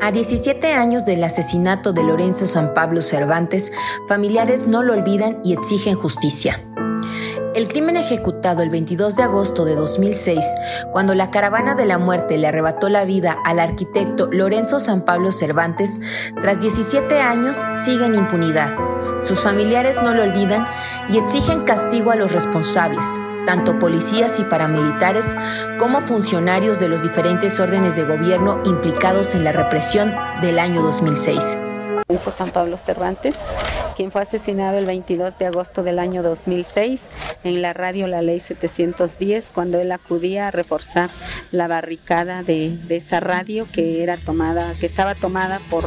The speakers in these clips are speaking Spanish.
A 17 años del asesinato de Lorenzo San Pablo Cervantes, familiares no lo olvidan y exigen justicia. El crimen ejecutado el 22 de agosto de 2006, cuando la caravana de la muerte le arrebató la vida al arquitecto Lorenzo San Pablo Cervantes, tras 17 años sigue en impunidad. Sus familiares no lo olvidan y exigen castigo a los responsables, tanto policías y paramilitares como funcionarios de los diferentes órdenes de gobierno implicados en la represión del año 2006. San Pablo Cervantes, quien fue asesinado el 22 de agosto del año 2006 en la radio La Ley 710 cuando él acudía a reforzar la barricada de, de esa radio que era tomada, que estaba tomada por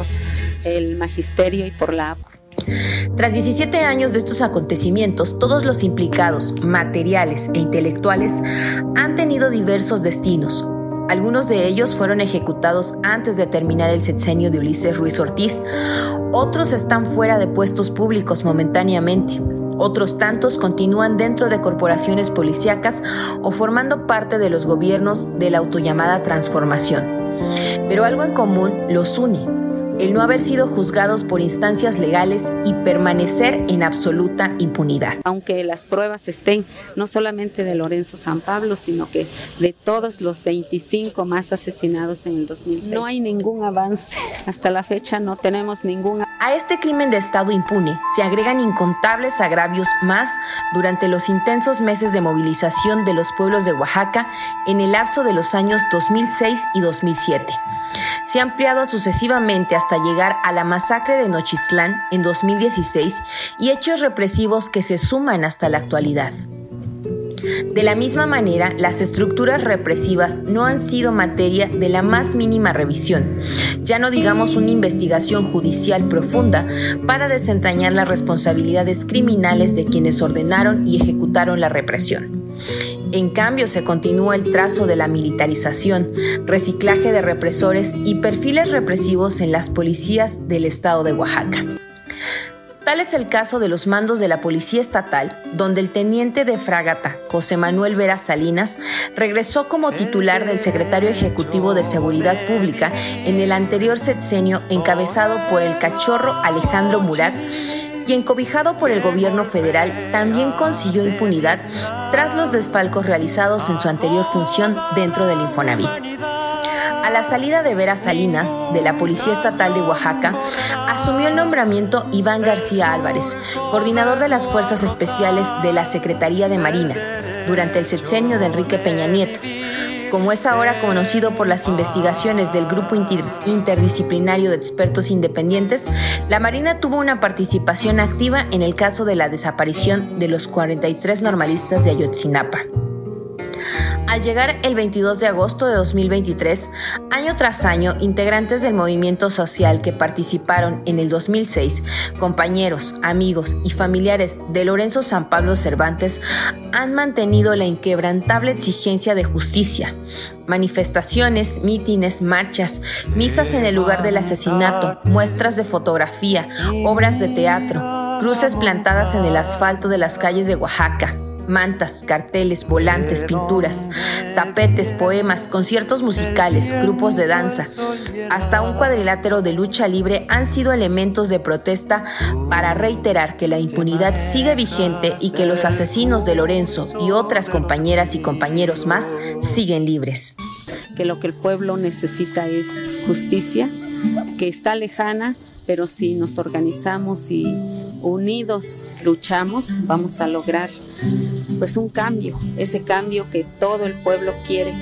el magisterio y por la tras 17 años de estos acontecimientos, todos los implicados, materiales e intelectuales, han tenido diversos destinos. Algunos de ellos fueron ejecutados antes de terminar el sexenio de Ulises Ruiz Ortiz, otros están fuera de puestos públicos momentáneamente, otros tantos continúan dentro de corporaciones policíacas o formando parte de los gobiernos de la autollamada transformación. Pero algo en común los une el no haber sido juzgados por instancias legales y permanecer en absoluta impunidad. Aunque las pruebas estén no solamente de Lorenzo San Pablo, sino que de todos los 25 más asesinados en el 2006. No hay ningún avance. Hasta la fecha no tenemos ningún A este crimen de Estado impune se agregan incontables agravios más durante los intensos meses de movilización de los pueblos de Oaxaca en el lapso de los años 2006 y 2007 se ha ampliado sucesivamente hasta llegar a la masacre de Nochistlán en 2016 y hechos represivos que se suman hasta la actualidad. De la misma manera, las estructuras represivas no han sido materia de la más mínima revisión, ya no digamos una investigación judicial profunda para desentrañar las responsabilidades criminales de quienes ordenaron y ejecutaron la represión. En cambio, se continúa el trazo de la militarización, reciclaje de represores y perfiles represivos en las policías del estado de Oaxaca. Tal es el caso de los mandos de la Policía Estatal, donde el teniente de fragata José Manuel Vera Salinas regresó como titular del secretario ejecutivo de Seguridad Pública en el anterior sexenio encabezado por el cachorro Alejandro Murat quien cobijado por el gobierno federal también consiguió impunidad tras los desfalcos realizados en su anterior función dentro del Infonavit. A la salida de Vera Salinas, de la Policía Estatal de Oaxaca, asumió el nombramiento Iván García Álvarez, coordinador de las Fuerzas Especiales de la Secretaría de Marina, durante el sexenio de Enrique Peña Nieto, como es ahora conocido por las investigaciones del Grupo Interdisciplinario de Expertos Independientes, la Marina tuvo una participación activa en el caso de la desaparición de los 43 normalistas de Ayotzinapa. Al llegar el 22 de agosto de 2023, año tras año, integrantes del movimiento social que participaron en el 2006, compañeros, amigos y familiares de Lorenzo San Pablo Cervantes han mantenido la inquebrantable exigencia de justicia. Manifestaciones, mítines, marchas, misas en el lugar del asesinato, muestras de fotografía, obras de teatro, cruces plantadas en el asfalto de las calles de Oaxaca, mantas, carteles, volantes, pinturas, tapetes, poemas, conciertos musicales, grupos de danza, hasta un cuadrilátero de lucha libre han sido elementos de protesta para reiterar que la impunidad sigue vigente y que los asesinos de Lorenzo y otras compañeras y compañeros más siguen libres. Que lo que el pueblo necesita es justicia, que está lejana, pero si nos organizamos y unidos luchamos, vamos a lograr pues un cambio, ese cambio que todo el pueblo quiere,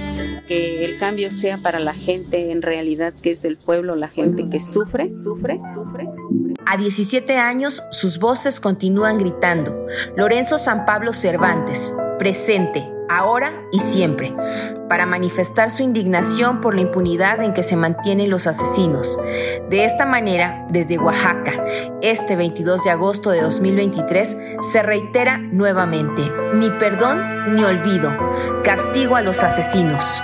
que el cambio sea para la gente en realidad que es del pueblo, la gente que sufre, sufre, sufre, sufre. A 17 años sus voces continúan gritando. Lorenzo San Pablo Cervantes, presente, ahora y siempre, para manifestar su indignación por la impunidad en que se mantienen los asesinos. De esta manera, desde Oaxaca, este 22 de agosto de 2023, se reitera nuevamente, ni perdón ni olvido, castigo a los asesinos.